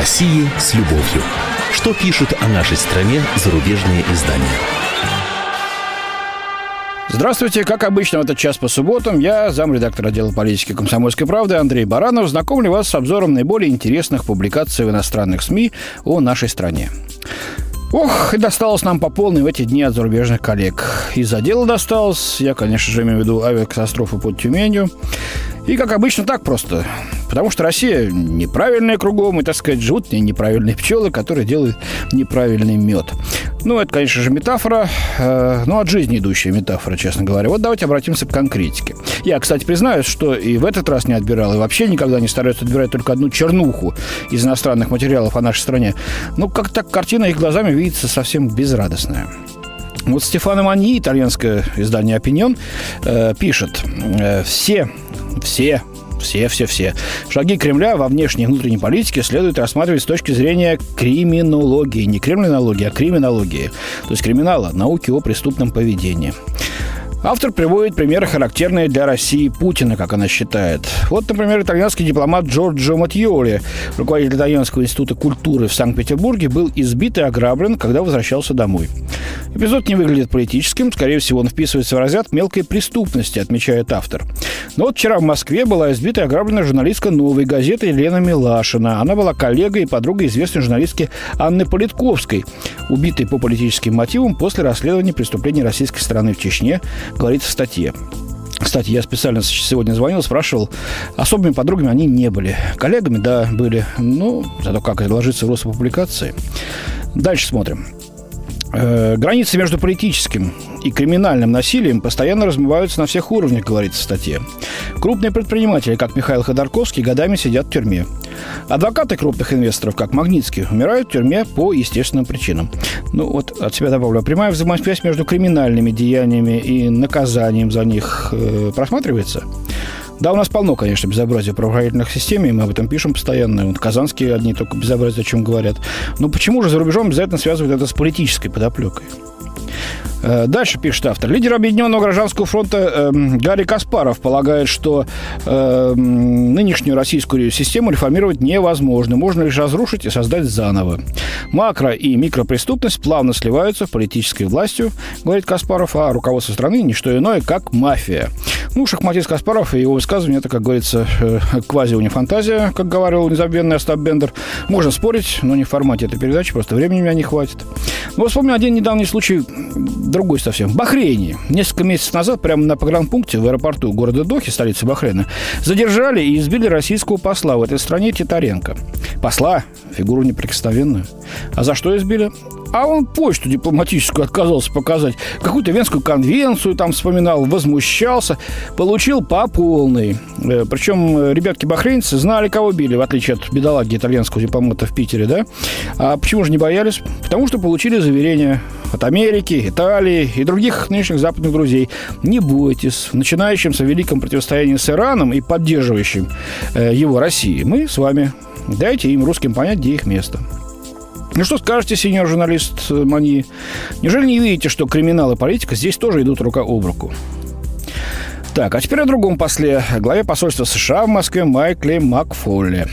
России с любовью. Что пишут о нашей стране зарубежные издания? Здравствуйте. Как обычно, в этот час по субботам я, замредактор отдела политики «Комсомольской правды» Андрей Баранов, знакомлю вас с обзором наиболее интересных публикаций в иностранных СМИ о нашей стране. Ох, и досталось нам по полной в эти дни от зарубежных коллег. Из-за дела досталось, я, конечно же, имею в виду авиакатастрофу под Тюменью. И, как обычно, так просто. Потому что Россия неправильная кругом, и, так сказать, живут неправильные пчелы, которые делают неправильный мед. Ну, это, конечно же, метафора, э, ну, от жизни идущая метафора, честно говоря. Вот давайте обратимся к конкретике. Я, кстати, признаюсь, что и в этот раз не отбирал, и вообще никогда не стараюсь отбирать только одну чернуху из иностранных материалов о нашей стране. Ну, как так картина их глазами видится совсем безрадостная. Вот Стефано Маньи, итальянское издание «Опинион», э, пишет, э, все, все все-все-все. Шаги Кремля во внешней и внутренней политике следует рассматривать с точки зрения криминологии. Не криминологии, а криминологии. То есть криминала, науки о преступном поведении. Автор приводит примеры, характерные для России Путина, как она считает. Вот, например, итальянский дипломат Джорджо Матьоли, руководитель Итальянского института культуры в Санкт-Петербурге, был избит и ограблен, когда возвращался домой. Эпизод не выглядит политическим, скорее всего, он вписывается в разряд мелкой преступности, отмечает автор. Но вот вчера в Москве была избита и ограблена журналистка «Новой газеты» Елена Милашина. Она была коллегой и подругой известной журналистки Анны Политковской, убитой по политическим мотивам после расследования преступлений российской стороны в Чечне, говорится в статье. Кстати, я специально сегодня звонил, спрашивал. Особыми подругами они не были. Коллегами, да, были. Ну, зато как это в рост публикации. Дальше смотрим. Э, границы между политическим и криминальным насилием постоянно размываются на всех уровнях, говорится в статье. Крупные предприниматели, как Михаил Ходорковский, годами сидят в тюрьме. Адвокаты крупных инвесторов, как Магнитский, умирают в тюрьме по естественным причинам. Ну вот от себя добавлю. Прямая взаимосвязь между криминальными деяниями и наказанием за них э, просматривается? Да, у нас полно, конечно, безобразия в правоохранительных системе, и мы об этом пишем постоянно. Вот казанские одни только безобразия о чем говорят. Но почему же за рубежом обязательно связывают это с политической подоплекой? Э, дальше пишет автор. Лидер Объединенного гражданского фронта э, Гарри Каспаров полагает, что э, нынешнюю российскую систему реформировать невозможно. Можно лишь разрушить и создать заново. Макро- и микропреступность плавно сливаются в политической властью, говорит Каспаров, а руководство страны не что иное, как мафия. Ну, шахматист Каспаров и его высказывание, это, как говорится, э, квази не фантазия, как говорил незабвенный Остап Бендер. Можно спорить, но не в формате этой передачи, просто времени у меня не хватит. Но вспомню один недавний случай, другой совсем. В Бахрейне. Несколько месяцев назад, прямо на погранпункте в аэропорту города Дохи, столицы Бахрейна, задержали и избили российского посла в этой стране Титаренко. Посла, фигуру неприкосновенную. А за что избили? А он почту дипломатическую отказался показать. Какую-то Венскую конвенцию там вспоминал, возмущался. Получил по полной. Э, Причем э, ребятки-бахрейнцы знали, кого били, в отличие от бедолаги итальянского дипломата в Питере, да? А почему же не боялись? Потому что получили заверение от Америки, Италии и других нынешних западных друзей. Не бойтесь, в начинающемся великом противостоянии с Ираном и поддерживающим э, его России мы с вами. Дайте им, русским, понять, где их место. Ну что скажете, сеньор журналист Маньи? Неужели не видите, что криминал и политика здесь тоже идут рука об руку? Так, а теперь о другом после. Главе посольства США в Москве Майкле Макфолле.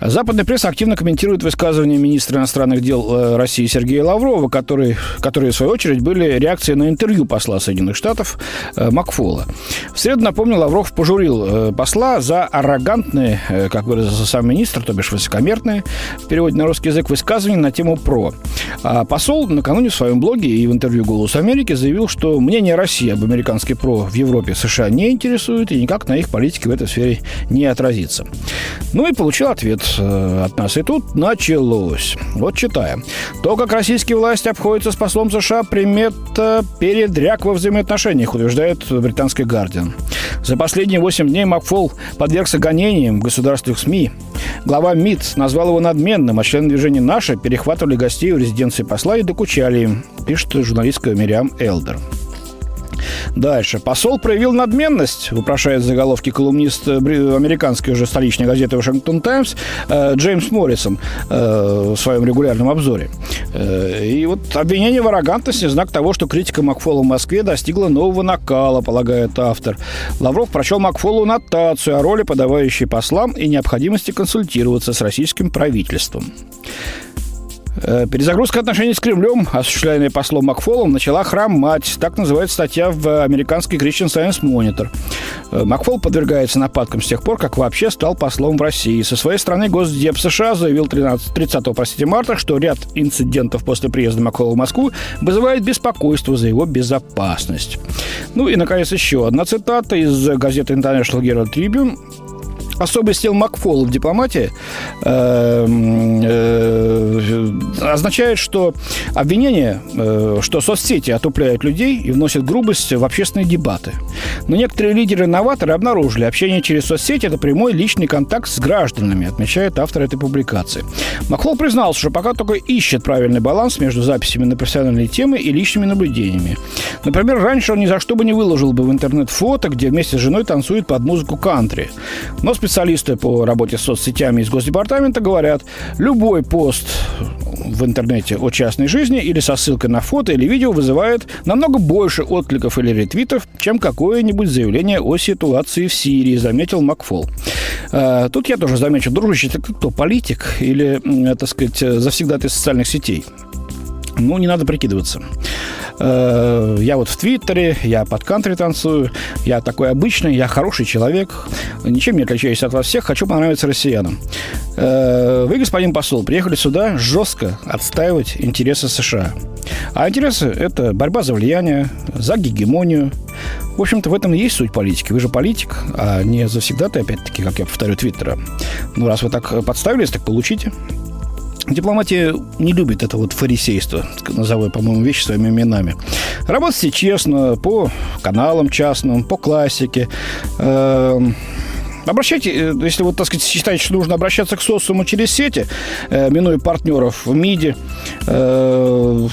Западная пресса активно комментирует высказывания министра иностранных дел э, России Сергея Лаврова, которые, которые, в свою очередь, были реакцией на интервью посла Соединенных Штатов э, Макфола. В среду, напомню, Лавров пожурил э, посла за аррогантные, как выразился сам министр, то бишь высокомерные, в переводе на русский язык, высказывания на тему ПРО. А посол накануне в своем блоге и в интервью «Голос Америки» заявил, что мнение России об американской ПРО в Европе США не интересует и никак на их политике в этой сфере не отразится. Ну и получил ответ от нас. И тут началось. Вот читаем. То, как российские власти обходятся с послом США, примета передряг во взаимоотношениях, утверждает британский «Гардиан». За последние 8 дней Макфол подвергся гонениям в государственных СМИ. Глава МИД назвал его надменным, а члены движения «Наши» перехватывали гостей в резиденции посла и докучали им, пишет журналистка Мириам Элдер. Дальше. Посол проявил надменность, вопрошает заголовки колумнист э, американской уже столичной газеты «Вашингтон Таймс» э, Джеймс Моррисон э, в своем регулярном обзоре. И вот обвинение в арогантности – знак того, что критика Макфола в Москве достигла нового накала, полагает автор. Лавров прочел Макфолу нотацию о роли подавающей послам и необходимости консультироваться с российским правительством. Э, перезагрузка отношений с Кремлем, осуществляемая послом Макфолом, начала хромать. Так называется статья в американской Christian Science Monitor. Э, Макфол подвергается нападкам с тех пор, как вообще стал послом в России. Со своей стороны Госдеп США заявил 13, 30 простите, марта, что ряд инцидентов после приезда Макфола в Москву вызывает беспокойство за его безопасность. Ну и, наконец, еще одна цитата из газеты International Herald Tribune особый стил Макфола в дипломатии э, э, означает, что обвинение, э, что соцсети отупляют людей и вносят грубость в общественные дебаты. Но некоторые лидеры-новаторы обнаружили, общение через соцсети – это прямой личный контакт с гражданами, отмечает автор этой публикации. Макфол признался, что пока только ищет правильный баланс между записями на профессиональные темы и личными наблюдениями. Например, раньше он ни за что бы не выложил бы в интернет фото, где вместе с женой танцует под музыку кантри. Но специалисты по работе с соцсетями из Госдепартамента говорят, любой пост в интернете о частной жизни или со ссылкой на фото или видео вызывает намного больше откликов или ретвитов, чем какое-нибудь заявление о ситуации в Сирии, заметил Макфол. А, тут я тоже замечу, дружище, ты кто, политик или, так сказать, завсегдатый социальных сетей? Ну, не надо прикидываться. Э, я вот в Твиттере, я под кантри танцую, я такой обычный, я хороший человек, ничем не отличаюсь от вас всех, хочу понравиться россиянам. Э, вы, господин посол, приехали сюда жестко отстаивать интересы США. А интересы – это борьба за влияние, за гегемонию. В общем-то, в этом и есть суть политики. Вы же политик, а не завсегда-то, опять-таки, как я повторю, Твиттера. Ну, раз вы так подставились, так получите. Дипломатия не любит это вот фарисейство, назову, по-моему, вещи своими именами. Работайте честно, по каналам частным, по классике. Эм, Обращайте, э, если вот, так сказать, считаете, что нужно обращаться к социуму через сети, э, минуя партнеров в МИДе, э,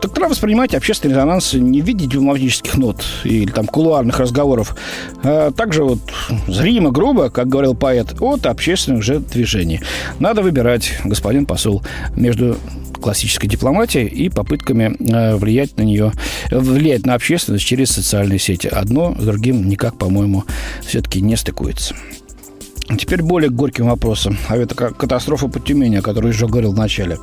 так тогда воспринимайте общественный резонанс не в виде дипломатических нот или там кулуарных разговоров, а также вот зримо, грубо, как говорил поэт, от общественных же движений. Надо выбирать, господин посол, между классической дипломатией и попытками влиять на нее, влиять на общественность через социальные сети. Одно с другим никак, по-моему, все-таки не стыкуется. Теперь более горьким вопросом. А это как катастрофа под Тюмени, о которой уже говорил в начале.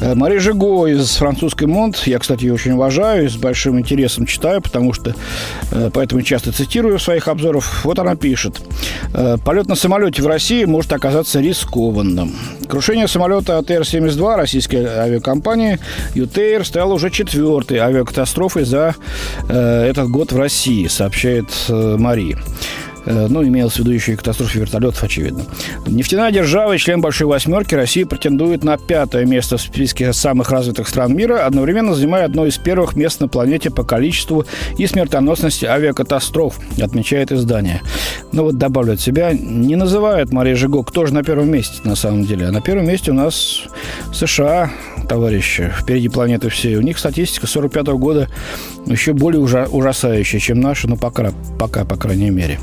Э, Мари Жиго из французской Монт. Я, кстати, ее очень уважаю и с большим интересом читаю, потому что э, поэтому часто цитирую в своих обзорах. Вот она пишет. «Э, Полет на самолете в России может оказаться рискованным. Крушение самолета АТР-72 российской авиакомпании «Ютейр» стало уже четвертой авиакатастрофой за этот год в России, сообщает Мария. Э, ну, имелось в виду еще и катастрофе вертолетов, очевидно. Нефтяная держава и член Большой Восьмерки России претендует на пятое место в списке самых развитых стран мира, одновременно занимая одно из первых мест на планете по количеству и смертоносности авиакатастроф, отмечает издание. Ну, вот добавлю от себя, не называют Мария Жиго, кто же на первом месте на самом деле. А на первом месте у нас США, товарищи, впереди планеты все. У них статистика 45 -го года еще более ужасающая, чем наша, ну, пока, пока, по крайней мере.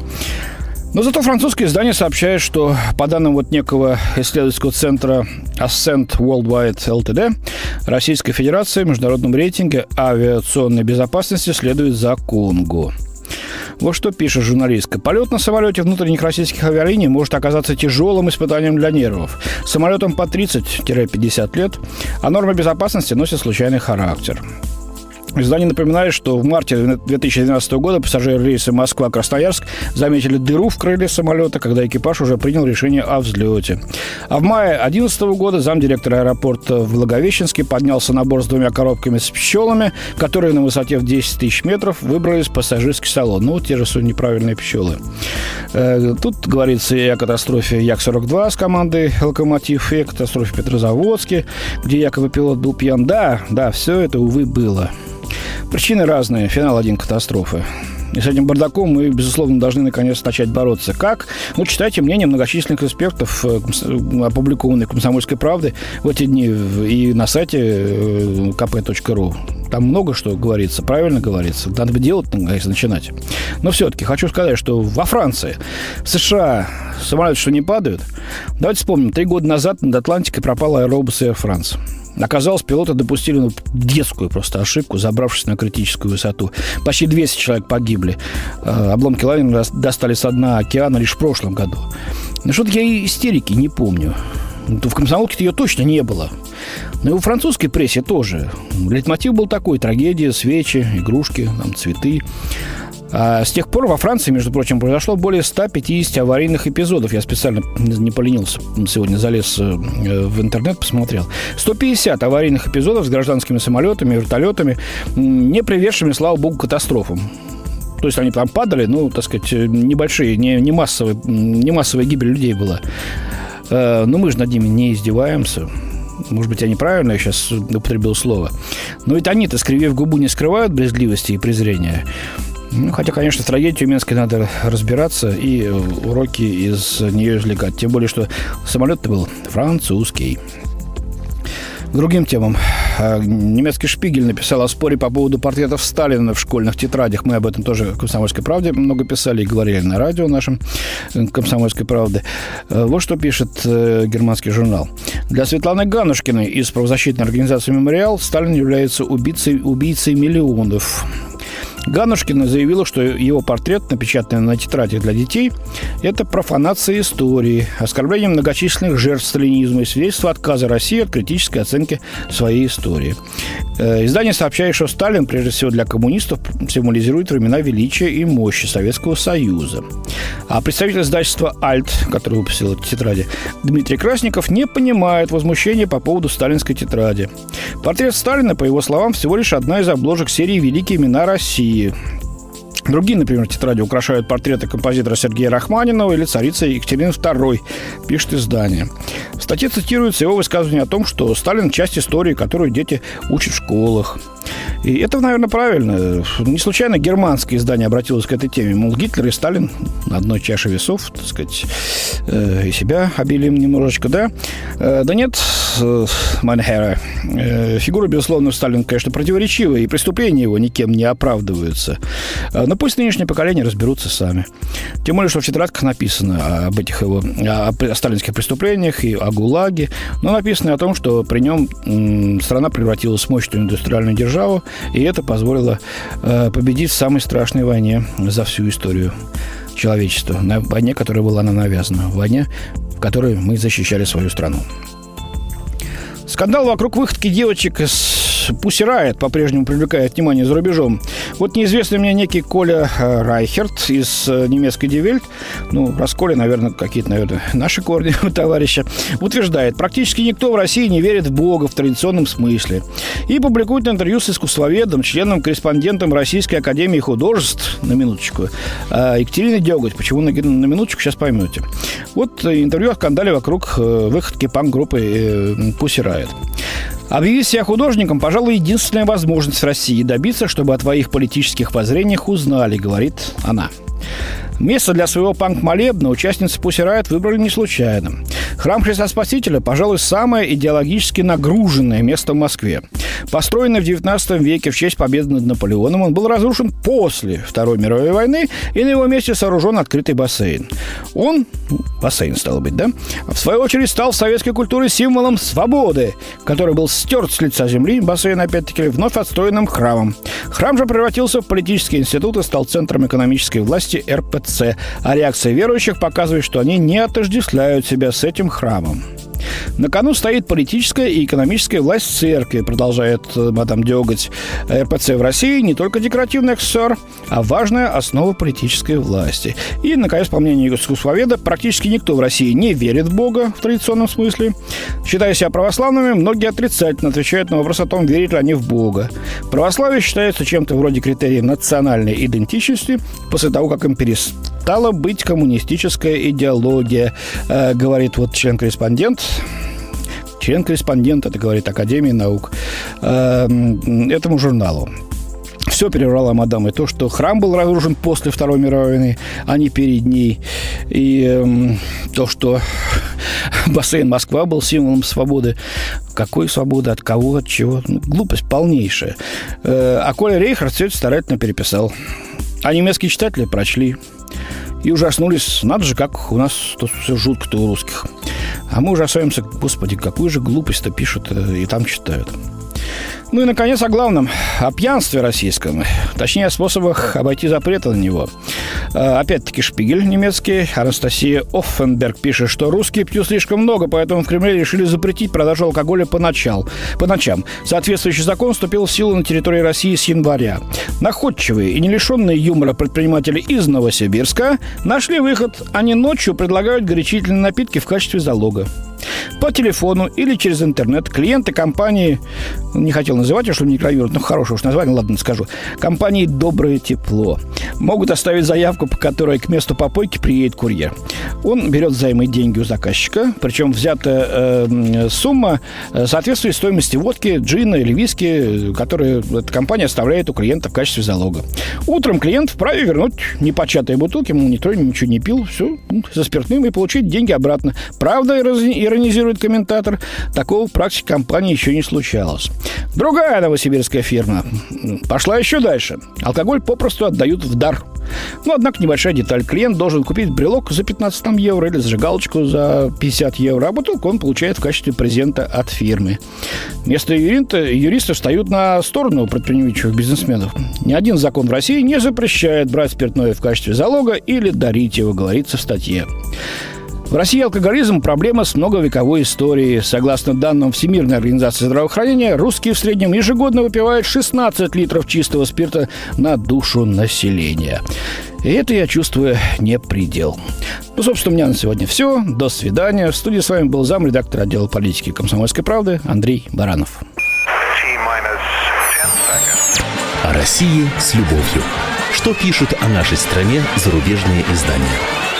Но зато французское издание сообщает, что по данным вот некого исследовательского центра Ascent Worldwide Ltd, Российская Федерация в международном рейтинге авиационной безопасности следует за Конго. Вот что пишет журналистка. Полет на самолете внутренних российских авиалиний может оказаться тяжелым испытанием для нервов. Самолетам по 30-50 лет, а нормы безопасности носят случайный характер. Издание напоминает, что в марте 2012 года пассажиры рейса Москва-Красноярск заметили дыру в крыле самолета, когда экипаж уже принял решение о взлете. А в мае 2011 года замдиректора аэропорта в Благовещенске поднялся на борт с двумя коробками с пчелами, которые на высоте в 10 тысяч метров выбрались в пассажирский салон. Ну, те же суть неправильные пчелы. Э, тут говорится и о катастрофе Як-42 с командой «Локомотив», и о катастрофе Петрозаводске, где якобы пилот был пьян. Да, да, все это, увы, было. Причины разные. Финал один катастрофы. И с этим бардаком мы, безусловно, должны наконец начать бороться. Как? Ну, читайте мнение многочисленных экспертов, э, опубликованных «Комсомольской правды» в эти дни и на сайте э, kp.ru. Там много что говорится, правильно говорится. Надо бы делать, конечно, начинать. Но все-таки хочу сказать, что во Франции, в США самолеты что не падают. Давайте вспомним. Три года назад над Атлантикой пропал аэробус Air France. Оказалось, пилоты допустили ну, детскую просто ошибку, забравшись на критическую высоту. Почти 200 человек погибли. Э, обломки лайнера достали с дна океана лишь в прошлом году. Ну, что-то я истерики не помню. Ну, в комсомолке ее точно не было. Но и у французской прессе тоже. Лейтмотив был такой. Трагедия, свечи, игрушки, там, цветы. А с тех пор во Франции, между прочим, произошло более 150 аварийных эпизодов. Я специально не поленился, сегодня залез э, в интернет, посмотрел. 150 аварийных эпизодов с гражданскими самолетами, вертолетами, не приведшими, слава богу, катастрофам. То есть они там падали, ну, так сказать, небольшие, не, не, массовые, не массовая гибель людей была. Э, но мы же над ними не издеваемся. Может быть, я неправильно сейчас употребил слово. Но ведь они-то, скривив губу, не скрывают брезгливости и презрения. Ну, хотя, конечно, в трагедии Тюменской надо разбираться и уроки из нее извлекать. Тем более, что самолет был французский. К другим темам. А, немецкий Шпигель написал о споре по поводу портретов Сталина в школьных тетрадях. Мы об этом тоже в «Комсомольской правде» много писали и говорили на радио нашем э, «Комсомольской правды». Э, вот что пишет э, германский журнал. Для Светланы Ганушкиной из правозащитной организации «Мемориал» Сталин является убийцей, убийцей миллионов. Ганушкина заявила, что его портрет, напечатанный на тетради для детей, это профанация истории, оскорбление многочисленных жертв сталинизма и свидетельство отказа России от критической оценки своей истории. Э, издание сообщает, что Сталин, прежде всего для коммунистов, символизирует времена величия и мощи Советского Союза. А представитель издательства «Альт», который выпустил эти тетради, Дмитрий Красников не понимает возмущения по поводу сталинской тетради. Портрет Сталина, по его словам, всего лишь одна из обложек серии «Великие имена России», и Другие, например, тетради украшают портреты композитора Сергея Рахманинова или царицы Екатерины II, пишет издание. В статье цитируется его высказывание о том, что Сталин – часть истории, которую дети учат в школах. И это, наверное, правильно. Не случайно германское издание обратилось к этой теме. Мол, Гитлер и Сталин на одной чаше весов, так сказать, э, и себя обелили немножечко, да? Э, да нет, э, mein Herr. Э, фигура, безусловно, Сталин, конечно, противоречивая, и преступления его никем не оправдываются. Но пусть нынешнее поколение разберутся сами. Тем более, что в тетрадках написано об этих его, о, сталинских преступлениях и о ГУЛАГе, но написано о том, что при нем страна превратилась в мощную индустриальную державу, и это позволило э, победить в самой страшной войне за всю историю человечества. На войне, которая была нам навязана. Войне, в которой мы защищали свою страну. Скандал вокруг выходки девочек из Pussy по-прежнему привлекает внимание за рубежом. Вот неизвестный мне некий Коля э, Райхерт из э, немецкой Die Welt, ну, раз Коля, наверное, какие-то, наверное, наши корни у товарища, утверждает, практически никто в России не верит в Бога в традиционном смысле. И публикует интервью с искусствоведом, членом-корреспондентом Российской Академии Художеств, на минуточку, э, Екатериной Деготь. Почему на, на минуточку, сейчас поймете. Вот интервью о скандале вокруг выходки панк-группы Pussy Riot. Объявить себя художником, пожалуй, единственная возможность в России добиться, чтобы о твоих политических воззрениях узнали, говорит она. Место для своего панк-молебна участницы Pussy Riot выбрали не случайно. Храм Христа Спасителя, пожалуй, самое идеологически нагруженное место в Москве. Построенный в XIX веке в честь победы над Наполеоном, он был разрушен после Второй мировой войны, и на его месте сооружен открытый бассейн. Он, бассейн стал быть, да, в свою очередь стал в советской культуре символом свободы, который был стерт с лица земли, бассейн, опять-таки, вновь отстроенным храмом. Храм же превратился в политический институт и стал центром экономической власти РПЦ, а реакция верующих показывает, что они не отождествляют себя с этим храмом. На кону стоит политическая и экономическая власть церкви, продолжает э, мадам Деготь. РПЦ в России не только декоративный аксессуар, а важная основа политической власти. И, наконец, по мнению искусствоведа, практически никто в России не верит в Бога в традиционном смысле. Считая себя православными, многие отрицательно отвечают на вопрос о том, верят ли они в Бога. Православие считается чем-то вроде критерия национальной идентичности после того, как им перестала быть коммунистическая идеология, э, говорит вот член-корреспондент член-корреспондент, это говорит Академия наук, э, этому журналу. все переврала мадам. И то, что храм был разрушен после Второй мировой войны, а не перед ней. И э, то, что бассейн Москва был символом свободы. Какой свободы? От кого? От чего? Ну, глупость полнейшая. Э, а Коля Рейхард все это старательно переписал. А немецкие читатели прочли и ужаснулись. Надо же, как у нас тут все жутко-то у русских. А мы ужасаемся, господи, какую же глупость-то пишут э, и там читают. Ну и, наконец, о главном. О пьянстве российском. Точнее, о способах обойти запреты на него. А, опять-таки Шпигель немецкий. Анастасия Оффенберг пишет, что русские пьют слишком много, поэтому в Кремле решили запретить продажу алкоголя по, по ночам. Соответствующий закон вступил в силу на территории России с января. Находчивые и не лишенные юмора предприниматели из Новосибирска нашли выход. Они ночью предлагают горячительные напитки в качестве залога. По телефону или через интернет клиенты компании, не хотел называть ее, чтобы не рекламировать, но хорошее уж название, ладно, скажу, компании «Доброе тепло» могут оставить заявку, по которой к месту попойки приедет курьер. Он берет взаймы деньги у заказчика, причем взятая э, сумма соответствует стоимости водки, джина или виски, которые эта компания оставляет у клиента в качестве залога. Утром клиент вправе вернуть непочатые бутылки, ему никто ничего не пил, все, со спиртным и получить деньги обратно. Правда, иронизирует комментатор, такого в практике компании еще не случалось. Другая новосибирская фирма пошла еще дальше. Алкоголь попросту отдают в дар. Но, однако, небольшая деталь. Клиент должен купить брелок за 15 там, евро или зажигалочку за 50 евро, а бутылку он получает в качестве презента от фирмы. Вместо юриста, юристы встают на сторону предпринимающих бизнесменов. Ни один закон в России не запрещает брать спиртное в качестве залога или дарить его, говорится в статье. В России алкоголизм – проблема с многовековой историей. Согласно данным Всемирной организации здравоохранения, русские в среднем ежегодно выпивают 16 литров чистого спирта на душу населения. И это, я чувствую, не предел. Ну, собственно, у меня на сегодня все. До свидания. В студии с вами был зам редактор отдела политики «Комсомольской правды» Андрей Баранов. О России с любовью. Что пишут о нашей стране зарубежные издания?